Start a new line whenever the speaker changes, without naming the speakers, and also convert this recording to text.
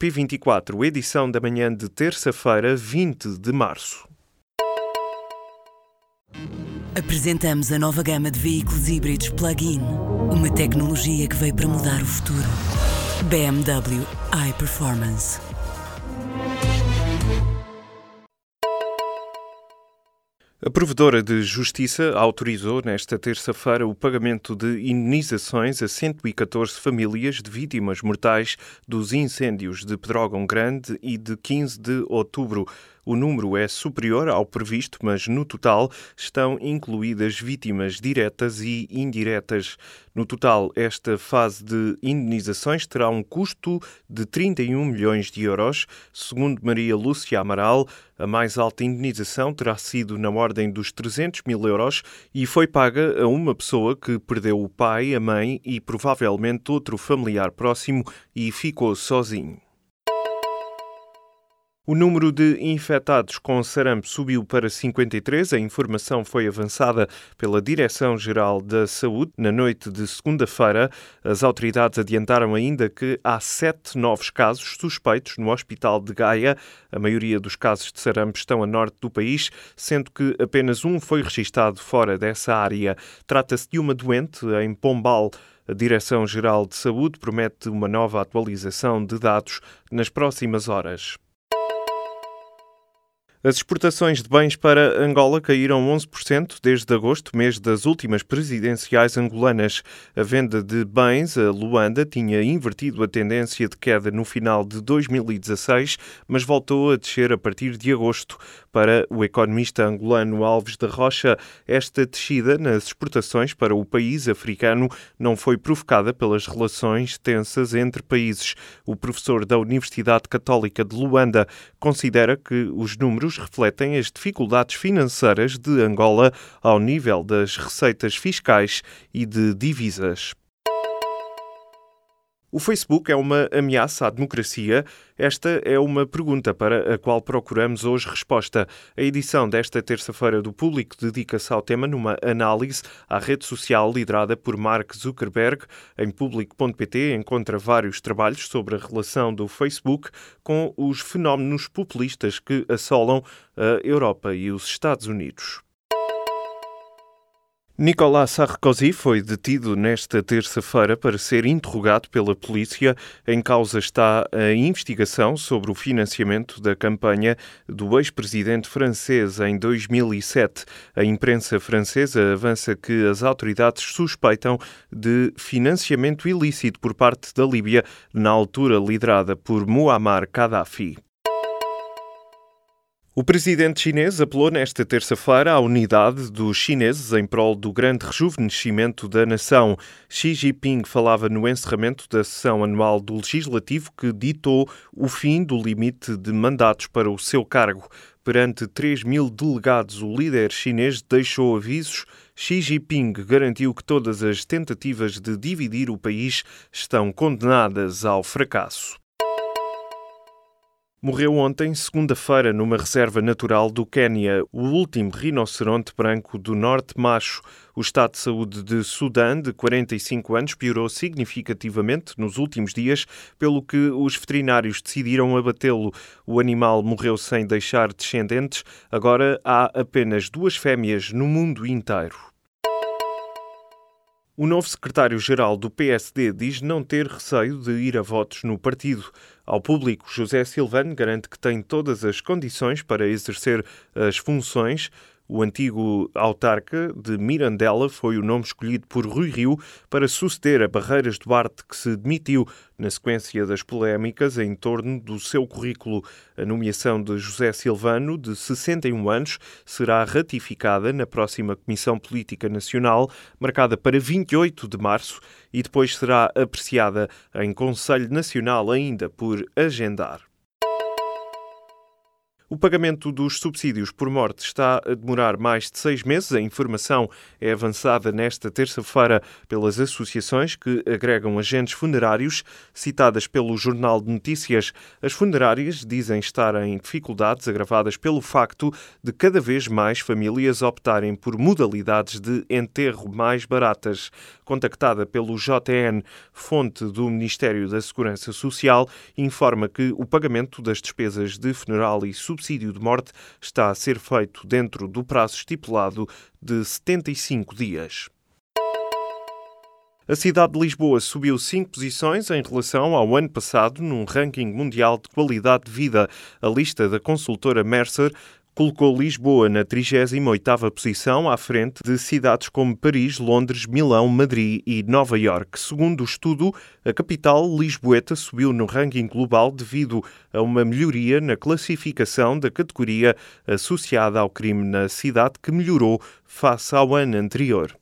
P24, edição da manhã de terça-feira, 20 de março.
Apresentamos a nova gama de veículos híbridos plug-in. Uma tecnologia que veio para mudar o futuro. BMW iPerformance.
A Provedora de Justiça autorizou nesta terça-feira o pagamento de indenizações a 114 famílias de vítimas mortais dos incêndios de Pedrógão Grande e de 15 de outubro. O número é superior ao previsto, mas no total estão incluídas vítimas diretas e indiretas. No total, esta fase de indenizações terá um custo de 31 milhões de euros. Segundo Maria Lúcia Amaral, a mais alta indenização terá sido na ordem dos 300 mil euros e foi paga a uma pessoa que perdeu o pai, a mãe e provavelmente outro familiar próximo e ficou sozinho. O número de infectados com sarampo subiu para 53. A informação foi avançada pela Direção-Geral da Saúde na noite de segunda-feira. As autoridades adiantaram ainda que há sete novos casos suspeitos no Hospital de Gaia. A maioria dos casos de sarampo estão a norte do país, sendo que apenas um foi registado fora dessa área. Trata-se de uma doente em Pombal. A Direção-Geral de Saúde promete uma nova atualização de dados nas próximas horas. As exportações de bens para Angola caíram 11% desde agosto, mês das últimas presidenciais angolanas. A venda de bens a Luanda tinha invertido a tendência de queda no final de 2016, mas voltou a descer a partir de agosto. Para o economista angolano Alves da Rocha, esta descida nas exportações para o país africano não foi provocada pelas relações tensas entre países. O professor da Universidade Católica de Luanda considera que os números refletem as dificuldades financeiras de Angola ao nível das receitas fiscais e de divisas. O Facebook é uma ameaça à democracia? Esta é uma pergunta para a qual procuramos hoje resposta. A edição desta terça-feira do Público dedica-se ao tema numa análise à rede social liderada por Mark Zuckerberg. Em público.pt encontra vários trabalhos sobre a relação do Facebook com os fenómenos populistas que assolam a Europa e os Estados Unidos. Nicolas Sarkozy foi detido nesta terça-feira para ser interrogado pela polícia. Em causa está a investigação sobre o financiamento da campanha do ex-presidente francês em 2007. A imprensa francesa avança que as autoridades suspeitam de financiamento ilícito por parte da Líbia, na altura liderada por Muammar Gaddafi. O presidente chinês apelou nesta terça-feira à unidade dos chineses em prol do grande rejuvenescimento da nação. Xi Jinping falava no encerramento da sessão anual do Legislativo que ditou o fim do limite de mandatos para o seu cargo. Perante 3 mil delegados, o líder chinês deixou avisos. Xi Jinping garantiu que todas as tentativas de dividir o país estão condenadas ao fracasso. Morreu ontem, segunda-feira, numa reserva natural do Quênia, o último rinoceronte branco do norte macho. O estado de saúde de Sudã, de 45 anos, piorou significativamente nos últimos dias, pelo que os veterinários decidiram abatê-lo. O animal morreu sem deixar descendentes. Agora há apenas duas fêmeas no mundo inteiro. O novo secretário-geral do PSD diz não ter receio de ir a votos no partido. Ao público, José Silvano garante que tem todas as condições para exercer as funções. O antigo autarca de Mirandela foi o nome escolhido por Rui Rio para suceder a Barreiras Duarte, que se demitiu na sequência das polémicas em torno do seu currículo. A nomeação de José Silvano, de 61 anos, será ratificada na próxima Comissão Política Nacional, marcada para 28 de março, e depois será apreciada em Conselho Nacional ainda por agendar. O pagamento dos subsídios por morte está a demorar mais de seis meses. A informação é avançada nesta terça-feira pelas associações que agregam agentes funerários. Citadas pelo Jornal de Notícias, as funerárias dizem estar em dificuldades agravadas pelo facto de cada vez mais famílias optarem por modalidades de enterro mais baratas. Contactada pelo JN, fonte do Ministério da Segurança Social, informa que o pagamento das despesas de funeral e subsídios subsídio de morte está a ser feito dentro do prazo estipulado de 75 dias. A cidade de Lisboa subiu cinco posições em relação ao ano passado num ranking mundial de qualidade de vida. A lista da consultora Mercer colocou Lisboa na 38ª posição, à frente de cidades como Paris, Londres, Milão, Madrid e Nova York. Segundo o estudo, a capital lisboeta subiu no ranking global devido a uma melhoria na classificação da categoria associada ao crime na cidade que melhorou face ao ano anterior.